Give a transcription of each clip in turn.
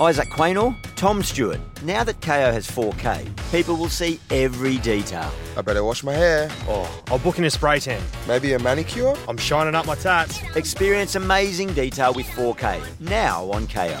Isaac Quaynor, Tom Stewart. Now that KO has 4K, people will see every detail. I better wash my hair. Oh, I'll book in a spray tan. Maybe a manicure? I'm shining up my tats. Experience amazing detail with 4K. Now on KO.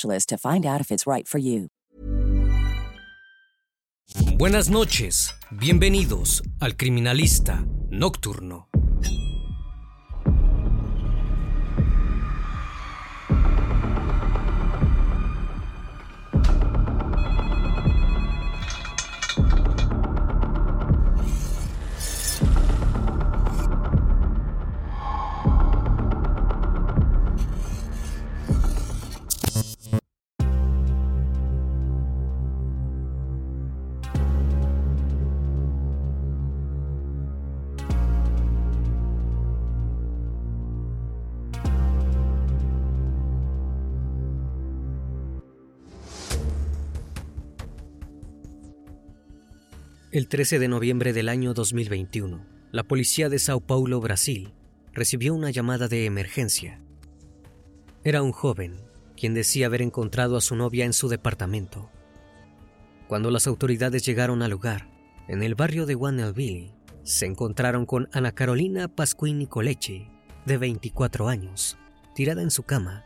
to find out if it's right for you. Buenas noches, bienvenidos al Criminalista Nocturno. El 13 de noviembre del año 2021, la policía de Sao Paulo, Brasil, recibió una llamada de emergencia. Era un joven quien decía haber encontrado a su novia en su departamento. Cuando las autoridades llegaron al lugar, en el barrio de Wannelville, se encontraron con Ana Carolina Pascuin Nicolechi, de 24 años, tirada en su cama.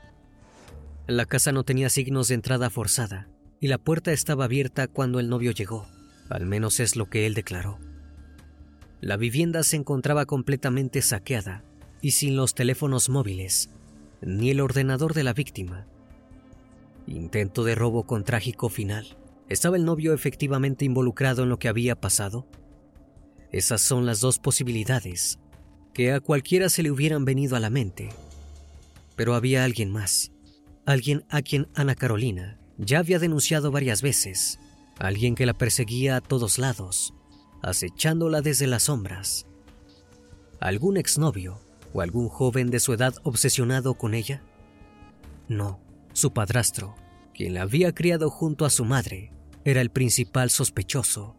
La casa no tenía signos de entrada forzada y la puerta estaba abierta cuando el novio llegó. Al menos es lo que él declaró. La vivienda se encontraba completamente saqueada y sin los teléfonos móviles, ni el ordenador de la víctima. Intento de robo con trágico final. ¿Estaba el novio efectivamente involucrado en lo que había pasado? Esas son las dos posibilidades que a cualquiera se le hubieran venido a la mente. Pero había alguien más, alguien a quien Ana Carolina ya había denunciado varias veces alguien que la perseguía a todos lados, acechándola desde las sombras. ¿Algún exnovio o algún joven de su edad obsesionado con ella? No, su padrastro, quien la había criado junto a su madre, era el principal sospechoso.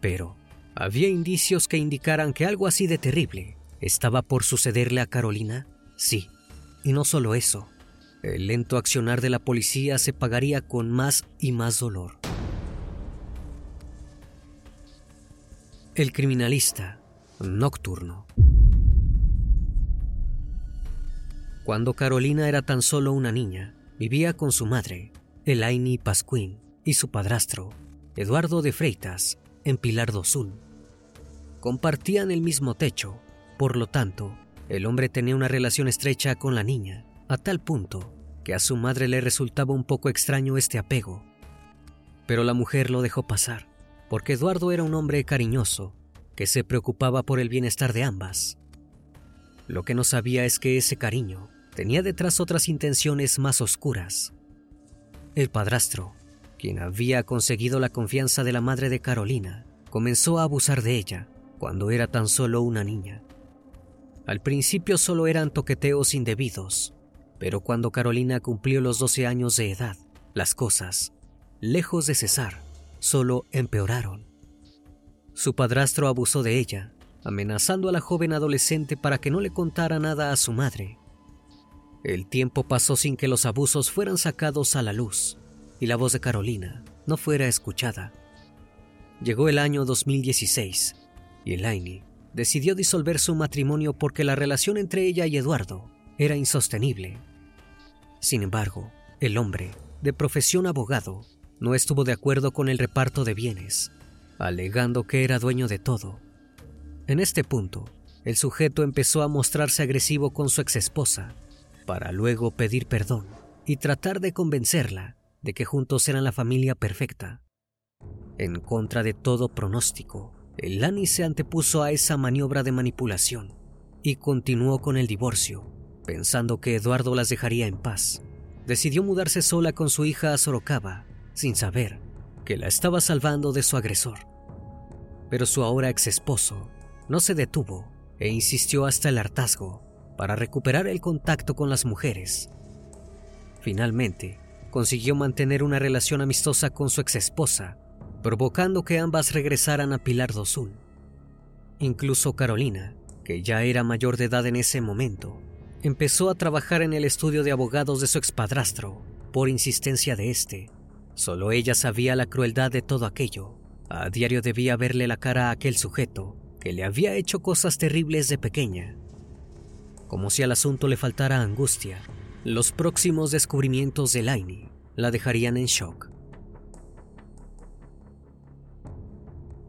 Pero había indicios que indicaran que algo así de terrible estaba por sucederle a Carolina. Sí, y no solo eso, el lento accionar de la policía se pagaría con más y más dolor. El criminalista nocturno. Cuando Carolina era tan solo una niña, vivía con su madre, Elaine Pascuin, y su padrastro, Eduardo de Freitas, en Pilar do Sul. Compartían el mismo techo, por lo tanto, el hombre tenía una relación estrecha con la niña, a tal punto que a su madre le resultaba un poco extraño este apego. Pero la mujer lo dejó pasar, porque Eduardo era un hombre cariñoso, que se preocupaba por el bienestar de ambas. Lo que no sabía es que ese cariño tenía detrás otras intenciones más oscuras. El padrastro, quien había conseguido la confianza de la madre de Carolina, comenzó a abusar de ella cuando era tan solo una niña. Al principio solo eran toqueteos indebidos, pero cuando Carolina cumplió los 12 años de edad, las cosas, lejos de cesar, solo empeoraron. Su padrastro abusó de ella, amenazando a la joven adolescente para que no le contara nada a su madre. El tiempo pasó sin que los abusos fueran sacados a la luz y la voz de Carolina no fuera escuchada. Llegó el año 2016 y Elaine decidió disolver su matrimonio porque la relación entre ella y Eduardo era insostenible. Sin embargo, el hombre, de profesión abogado, no estuvo de acuerdo con el reparto de bienes, alegando que era dueño de todo. En este punto, el sujeto empezó a mostrarse agresivo con su exesposa, para luego pedir perdón y tratar de convencerla de que juntos eran la familia perfecta. En contra de todo pronóstico, el Lani se antepuso a esa maniobra de manipulación y continuó con el divorcio, pensando que Eduardo las dejaría en paz. Decidió mudarse sola con su hija a Sorocaba, sin saber que la estaba salvando de su agresor. Pero su ahora ex esposo no se detuvo e insistió hasta el hartazgo para recuperar el contacto con las mujeres. Finalmente, consiguió mantener una relación amistosa con su ex esposa provocando que ambas regresaran a Pilar do Sul. Incluso Carolina, que ya era mayor de edad en ese momento, empezó a trabajar en el estudio de abogados de su expadrastro, por insistencia de este. Solo ella sabía la crueldad de todo aquello. A diario debía verle la cara a aquel sujeto que le había hecho cosas terribles de pequeña. Como si al asunto le faltara angustia, los próximos descubrimientos de Lainey la dejarían en shock.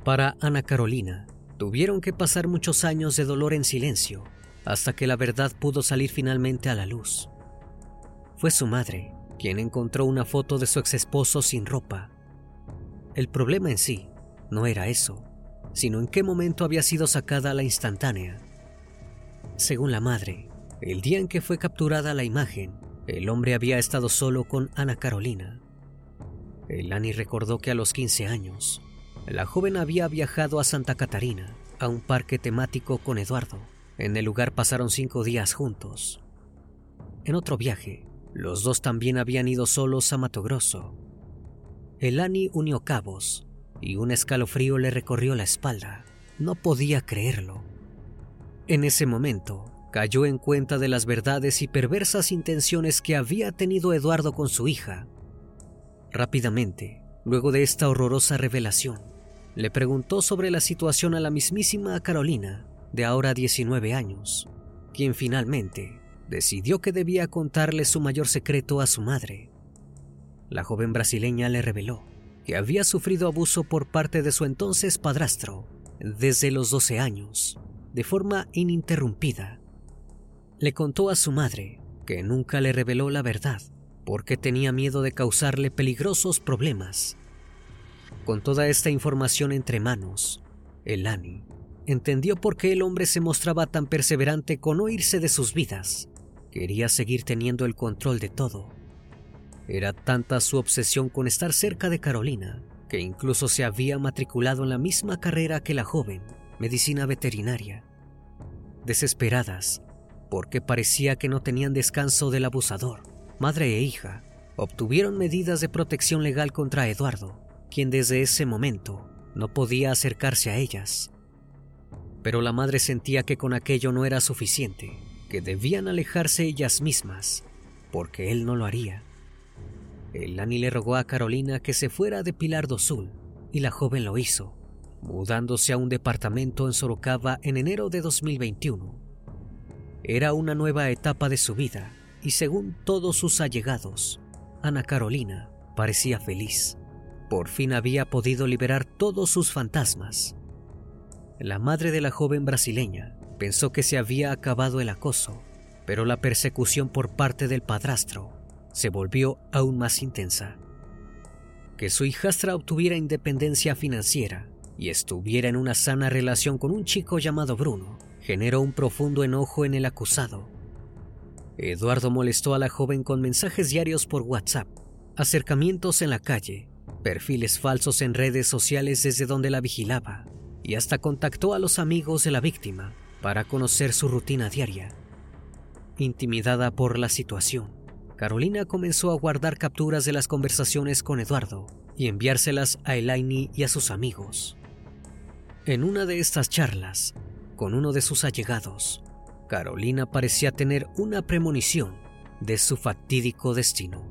Para Ana Carolina, tuvieron que pasar muchos años de dolor en silencio hasta que la verdad pudo salir finalmente a la luz. Fue su madre quien encontró una foto de su ex esposo sin ropa. El problema en sí no era eso, sino en qué momento había sido sacada la instantánea. Según la madre, el día en que fue capturada la imagen, el hombre había estado solo con Ana Carolina. Elani recordó que a los 15 años, la joven había viajado a Santa Catarina, a un parque temático con Eduardo. En el lugar pasaron cinco días juntos. En otro viaje, los dos también habían ido solos a Mato Grosso. Elani unió cabos y un escalofrío le recorrió la espalda. No podía creerlo. En ese momento, cayó en cuenta de las verdades y perversas intenciones que había tenido Eduardo con su hija. Rápidamente, luego de esta horrorosa revelación, le preguntó sobre la situación a la mismísima Carolina, de ahora 19 años, quien finalmente decidió que debía contarle su mayor secreto a su madre. La joven brasileña le reveló que había sufrido abuso por parte de su entonces padrastro desde los 12 años, de forma ininterrumpida. Le contó a su madre que nunca le reveló la verdad porque tenía miedo de causarle peligrosos problemas con toda esta información entre manos, Elani entendió por qué el hombre se mostraba tan perseverante con no irse de sus vidas. Quería seguir teniendo el control de todo. Era tanta su obsesión con estar cerca de Carolina que incluso se había matriculado en la misma carrera que la joven, medicina veterinaria. Desesperadas, porque parecía que no tenían descanso del abusador, madre e hija obtuvieron medidas de protección legal contra Eduardo quien desde ese momento no podía acercarse a ellas. Pero la madre sentía que con aquello no era suficiente, que debían alejarse ellas mismas, porque él no lo haría. Elani le rogó a Carolina que se fuera de Pilar do Sul, y la joven lo hizo, mudándose a un departamento en Sorocaba en enero de 2021. Era una nueva etapa de su vida, y según todos sus allegados, Ana Carolina parecía feliz. Por fin había podido liberar todos sus fantasmas. La madre de la joven brasileña pensó que se había acabado el acoso, pero la persecución por parte del padrastro se volvió aún más intensa. Que su hijastra obtuviera independencia financiera y estuviera en una sana relación con un chico llamado Bruno generó un profundo enojo en el acusado. Eduardo molestó a la joven con mensajes diarios por WhatsApp, acercamientos en la calle perfiles falsos en redes sociales desde donde la vigilaba y hasta contactó a los amigos de la víctima para conocer su rutina diaria. Intimidada por la situación, Carolina comenzó a guardar capturas de las conversaciones con Eduardo y enviárselas a Elaine y a sus amigos. En una de estas charlas, con uno de sus allegados, Carolina parecía tener una premonición de su fatídico destino.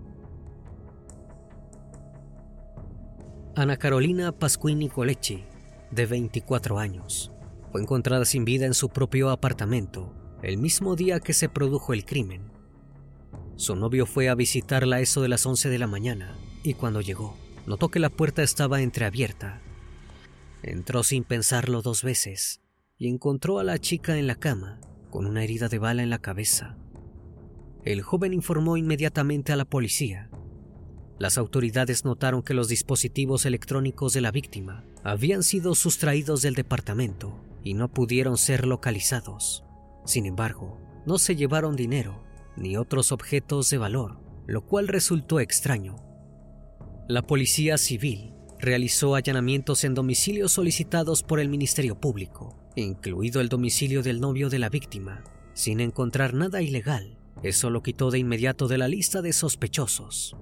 Ana Carolina Pasquini Coletti, de 24 años, fue encontrada sin vida en su propio apartamento el mismo día que se produjo el crimen. Su novio fue a visitarla a eso de las 11 de la mañana y cuando llegó, notó que la puerta estaba entreabierta. Entró sin pensarlo dos veces y encontró a la chica en la cama con una herida de bala en la cabeza. El joven informó inmediatamente a la policía. Las autoridades notaron que los dispositivos electrónicos de la víctima habían sido sustraídos del departamento y no pudieron ser localizados. Sin embargo, no se llevaron dinero ni otros objetos de valor, lo cual resultó extraño. La Policía Civil realizó allanamientos en domicilios solicitados por el Ministerio Público, incluido el domicilio del novio de la víctima, sin encontrar nada ilegal. Eso lo quitó de inmediato de la lista de sospechosos.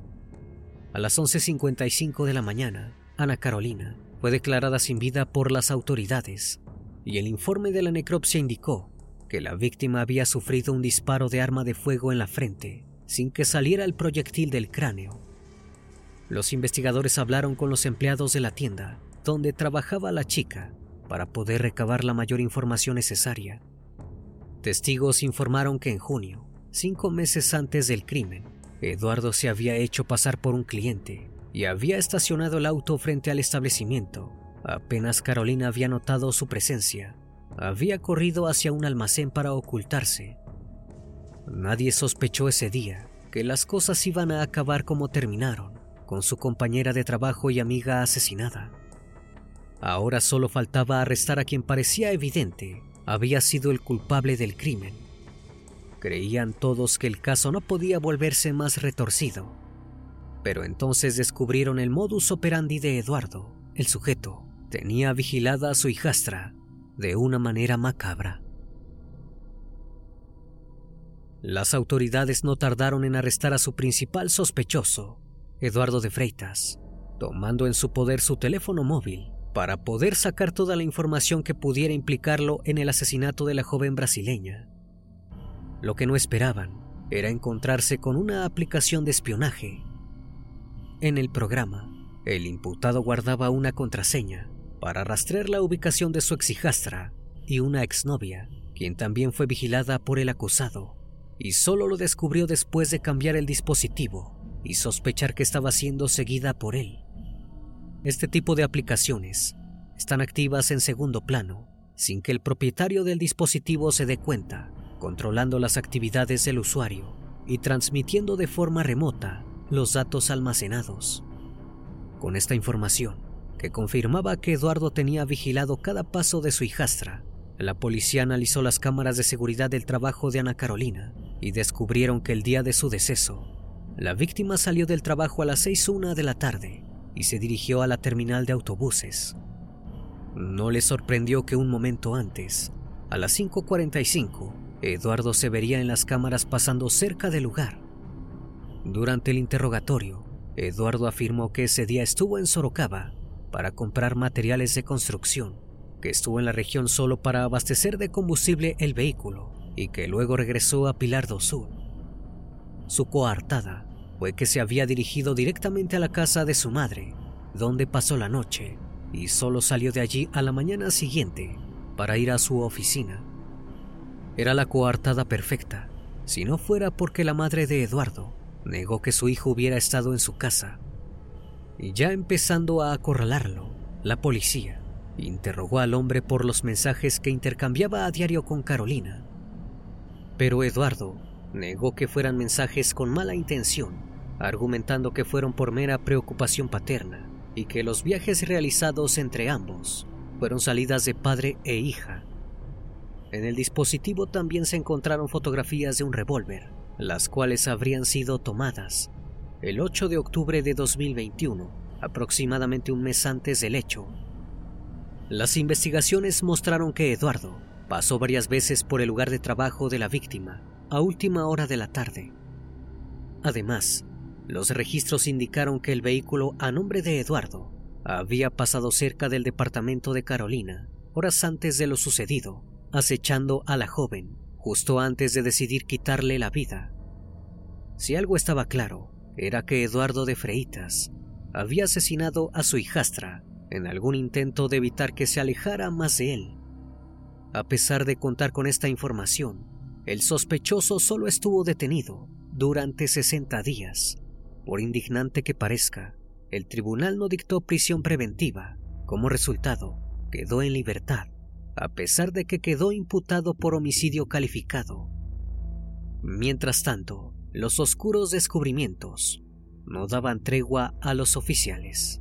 A las 11.55 de la mañana, Ana Carolina fue declarada sin vida por las autoridades y el informe de la necropsia indicó que la víctima había sufrido un disparo de arma de fuego en la frente, sin que saliera el proyectil del cráneo. Los investigadores hablaron con los empleados de la tienda donde trabajaba la chica para poder recabar la mayor información necesaria. Testigos informaron que en junio, cinco meses antes del crimen, Eduardo se había hecho pasar por un cliente y había estacionado el auto frente al establecimiento. Apenas Carolina había notado su presencia, había corrido hacia un almacén para ocultarse. Nadie sospechó ese día que las cosas iban a acabar como terminaron, con su compañera de trabajo y amiga asesinada. Ahora solo faltaba arrestar a quien parecía evidente había sido el culpable del crimen. Creían todos que el caso no podía volverse más retorcido. Pero entonces descubrieron el modus operandi de Eduardo. El sujeto tenía vigilada a su hijastra de una manera macabra. Las autoridades no tardaron en arrestar a su principal sospechoso, Eduardo de Freitas, tomando en su poder su teléfono móvil para poder sacar toda la información que pudiera implicarlo en el asesinato de la joven brasileña. Lo que no esperaban era encontrarse con una aplicación de espionaje. En el programa, el imputado guardaba una contraseña para rastrear la ubicación de su exhijastra y una exnovia, quien también fue vigilada por el acusado, y solo lo descubrió después de cambiar el dispositivo y sospechar que estaba siendo seguida por él. Este tipo de aplicaciones están activas en segundo plano, sin que el propietario del dispositivo se dé cuenta, controlando las actividades del usuario y transmitiendo de forma remota los datos almacenados. Con esta información, que confirmaba que Eduardo tenía vigilado cada paso de su hijastra. La policía analizó las cámaras de seguridad del trabajo de Ana Carolina y descubrieron que el día de su deceso, la víctima salió del trabajo a las 6.1 de la tarde y se dirigió a la terminal de autobuses. No le sorprendió que un momento antes, a las 5.45, Eduardo se vería en las cámaras pasando cerca del lugar. Durante el interrogatorio, Eduardo afirmó que ese día estuvo en Sorocaba para comprar materiales de construcción, que estuvo en la región solo para abastecer de combustible el vehículo y que luego regresó a Pilar do Sur. Su coartada fue que se había dirigido directamente a la casa de su madre, donde pasó la noche, y solo salió de allí a la mañana siguiente para ir a su oficina. Era la coartada perfecta, si no fuera porque la madre de Eduardo negó que su hijo hubiera estado en su casa y ya empezando a acorralarlo, la policía interrogó al hombre por los mensajes que intercambiaba a diario con Carolina. Pero Eduardo negó que fueran mensajes con mala intención, argumentando que fueron por mera preocupación paterna y que los viajes realizados entre ambos fueron salidas de padre e hija. En el dispositivo también se encontraron fotografías de un revólver, las cuales habrían sido tomadas el 8 de octubre de 2021, aproximadamente un mes antes del hecho. Las investigaciones mostraron que Eduardo pasó varias veces por el lugar de trabajo de la víctima a última hora de la tarde. Además, los registros indicaron que el vehículo a nombre de Eduardo había pasado cerca del departamento de Carolina horas antes de lo sucedido, acechando a la joven justo antes de decidir quitarle la vida. Si algo estaba claro, era que Eduardo de Freitas había asesinado a su hijastra en algún intento de evitar que se alejara más de él. A pesar de contar con esta información, el sospechoso solo estuvo detenido durante 60 días. Por indignante que parezca, el tribunal no dictó prisión preventiva. Como resultado, quedó en libertad, a pesar de que quedó imputado por homicidio calificado. Mientras tanto, los oscuros descubrimientos no daban tregua a los oficiales.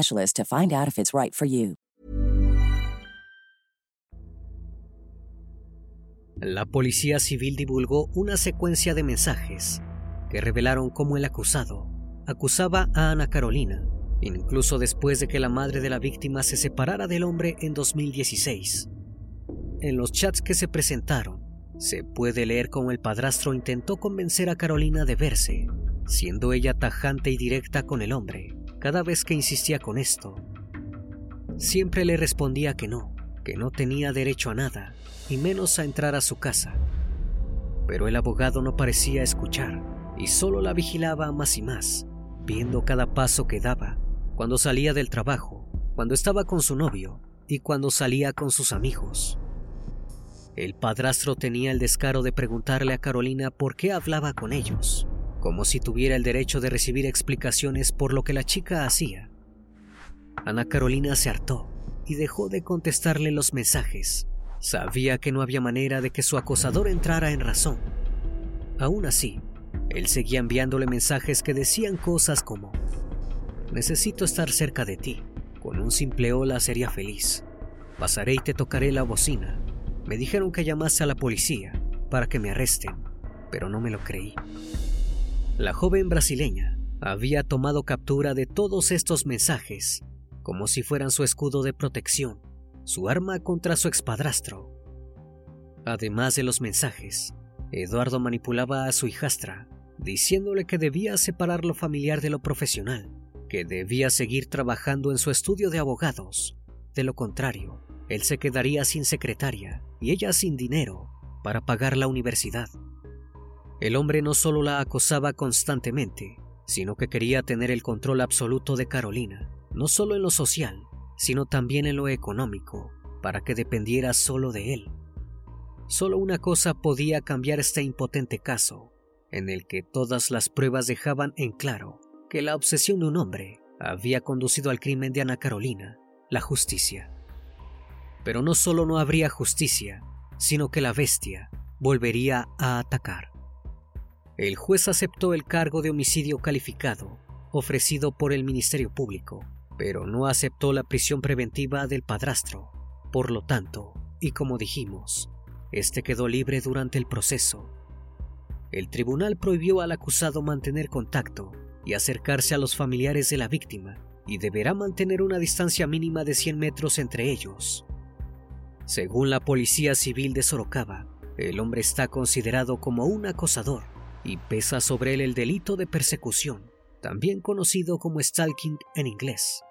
to find out if it's right for you. La policía civil divulgó una secuencia de mensajes que revelaron cómo el acusado acusaba a Ana Carolina, incluso después de que la madre de la víctima se separara del hombre en 2016. En los chats que se presentaron, se puede leer cómo el padrastro intentó convencer a Carolina de verse, siendo ella tajante y directa con el hombre cada vez que insistía con esto. Siempre le respondía que no, que no tenía derecho a nada, y menos a entrar a su casa. Pero el abogado no parecía escuchar, y solo la vigilaba más y más, viendo cada paso que daba, cuando salía del trabajo, cuando estaba con su novio y cuando salía con sus amigos. El padrastro tenía el descaro de preguntarle a Carolina por qué hablaba con ellos, como si tuviera el derecho de recibir explicaciones por lo que la chica hacía. Ana Carolina se hartó y dejó de contestarle los mensajes. Sabía que no había manera de que su acosador entrara en razón. Aún así, él seguía enviándole mensajes que decían cosas como, necesito estar cerca de ti, con un simple hola sería feliz, pasaré y te tocaré la bocina, me dijeron que llamase a la policía para que me arresten, pero no me lo creí. La joven brasileña había tomado captura de todos estos mensajes como si fueran su escudo de protección, su arma contra su expadrastro. Además de los mensajes, Eduardo manipulaba a su hijastra, diciéndole que debía separar lo familiar de lo profesional, que debía seguir trabajando en su estudio de abogados. De lo contrario, él se quedaría sin secretaria y ella sin dinero para pagar la universidad. El hombre no solo la acosaba constantemente, sino que quería tener el control absoluto de Carolina, no solo en lo social, sino también en lo económico, para que dependiera solo de él. Solo una cosa podía cambiar este impotente caso, en el que todas las pruebas dejaban en claro que la obsesión de un hombre había conducido al crimen de Ana Carolina, la justicia. Pero no solo no habría justicia, sino que la bestia volvería a atacar. El juez aceptó el cargo de homicidio calificado ofrecido por el Ministerio Público, pero no aceptó la prisión preventiva del padrastro. Por lo tanto, y como dijimos, este quedó libre durante el proceso. El tribunal prohibió al acusado mantener contacto y acercarse a los familiares de la víctima y deberá mantener una distancia mínima de 100 metros entre ellos. Según la Policía Civil de Sorocaba, el hombre está considerado como un acosador y pesa sobre él el delito de persecución, también conocido como stalking en inglés.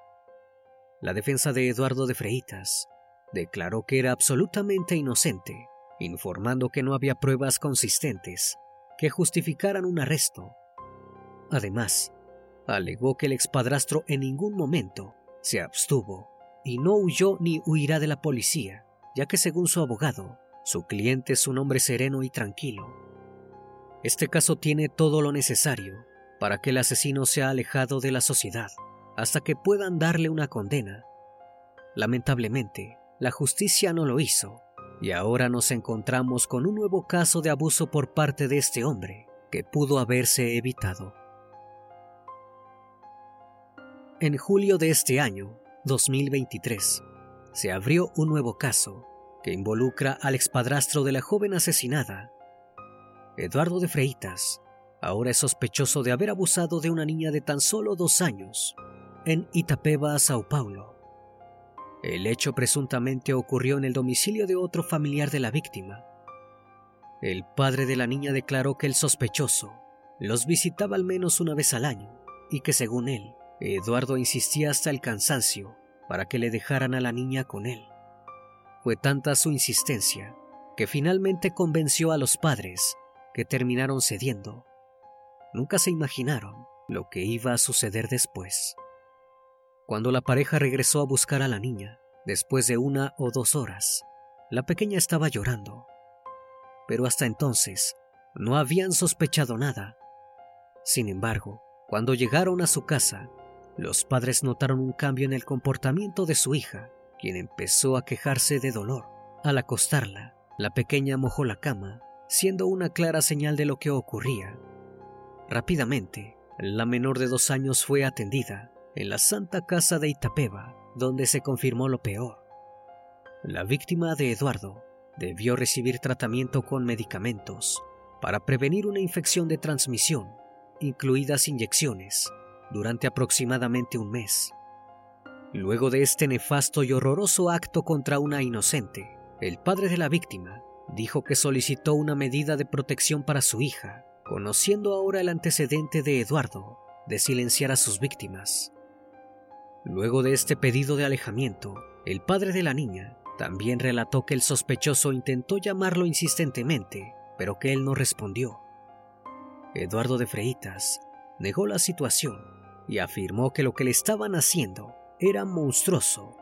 La defensa de Eduardo de Freitas declaró que era absolutamente inocente, informando que no había pruebas consistentes que justificaran un arresto. Además, alegó que el expadrastro en ningún momento se abstuvo y no huyó ni huirá de la policía, ya que según su abogado, su cliente es un hombre sereno y tranquilo. Este caso tiene todo lo necesario para que el asesino sea alejado de la sociedad hasta que puedan darle una condena. Lamentablemente, la justicia no lo hizo y ahora nos encontramos con un nuevo caso de abuso por parte de este hombre que pudo haberse evitado. En julio de este año, 2023, se abrió un nuevo caso que involucra al expadrastro de la joven asesinada. Eduardo de Freitas ahora es sospechoso de haber abusado de una niña de tan solo dos años en Itapeva, Sao Paulo. El hecho presuntamente ocurrió en el domicilio de otro familiar de la víctima. El padre de la niña declaró que el sospechoso los visitaba al menos una vez al año y que según él, Eduardo insistía hasta el cansancio para que le dejaran a la niña con él. Fue tanta su insistencia que finalmente convenció a los padres que terminaron cediendo. Nunca se imaginaron lo que iba a suceder después. Cuando la pareja regresó a buscar a la niña, después de una o dos horas, la pequeña estaba llorando. Pero hasta entonces no habían sospechado nada. Sin embargo, cuando llegaron a su casa, los padres notaron un cambio en el comportamiento de su hija, quien empezó a quejarse de dolor. Al acostarla, la pequeña mojó la cama, siendo una clara señal de lo que ocurría. Rápidamente, la menor de dos años fue atendida en la Santa Casa de Itapeva, donde se confirmó lo peor. La víctima de Eduardo debió recibir tratamiento con medicamentos para prevenir una infección de transmisión, incluidas inyecciones, durante aproximadamente un mes. Luego de este nefasto y horroroso acto contra una inocente, el padre de la víctima dijo que solicitó una medida de protección para su hija, conociendo ahora el antecedente de Eduardo de silenciar a sus víctimas. Luego de este pedido de alejamiento, el padre de la niña también relató que el sospechoso intentó llamarlo insistentemente, pero que él no respondió. Eduardo de Freitas negó la situación y afirmó que lo que le estaban haciendo era monstruoso.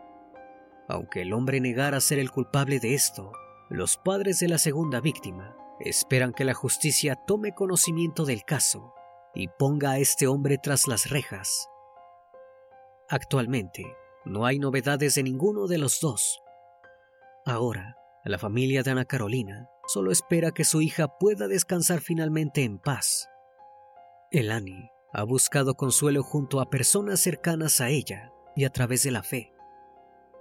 Aunque el hombre negara ser el culpable de esto, los padres de la segunda víctima esperan que la justicia tome conocimiento del caso y ponga a este hombre tras las rejas. Actualmente, no hay novedades de ninguno de los dos. Ahora, la familia de Ana Carolina solo espera que su hija pueda descansar finalmente en paz. Elani ha buscado consuelo junto a personas cercanas a ella y a través de la fe.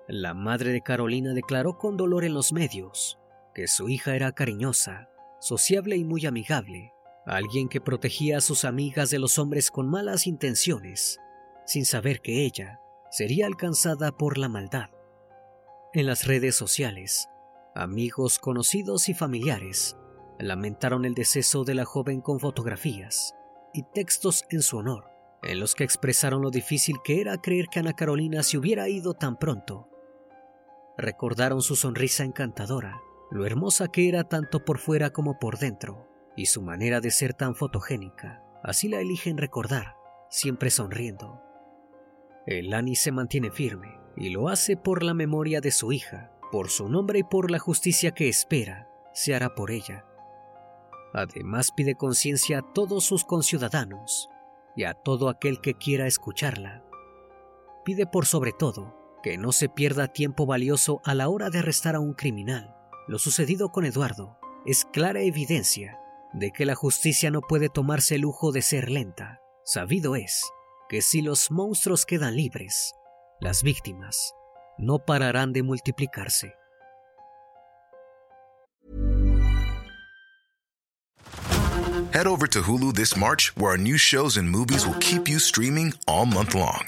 La madre de Carolina declaró con dolor en los medios que su hija era cariñosa, sociable y muy amigable, alguien que protegía a sus amigas de los hombres con malas intenciones, sin saber que ella sería alcanzada por la maldad. En las redes sociales, amigos, conocidos y familiares lamentaron el deceso de la joven con fotografías y textos en su honor, en los que expresaron lo difícil que era creer que Ana Carolina se hubiera ido tan pronto. Recordaron su sonrisa encantadora, lo hermosa que era tanto por fuera como por dentro, y su manera de ser tan fotogénica. Así la eligen recordar, siempre sonriendo. Elani se mantiene firme, y lo hace por la memoria de su hija, por su nombre y por la justicia que espera se hará por ella. Además pide conciencia a todos sus conciudadanos y a todo aquel que quiera escucharla. Pide por sobre todo que no se pierda tiempo valioso a la hora de arrestar a un criminal. Lo sucedido con Eduardo es clara evidencia de que la justicia no puede tomarse el lujo de ser lenta. Sabido es que si los monstruos quedan libres, las víctimas no pararán de multiplicarse. Head over to Hulu this March, where our new shows and movies will keep you streaming all month long.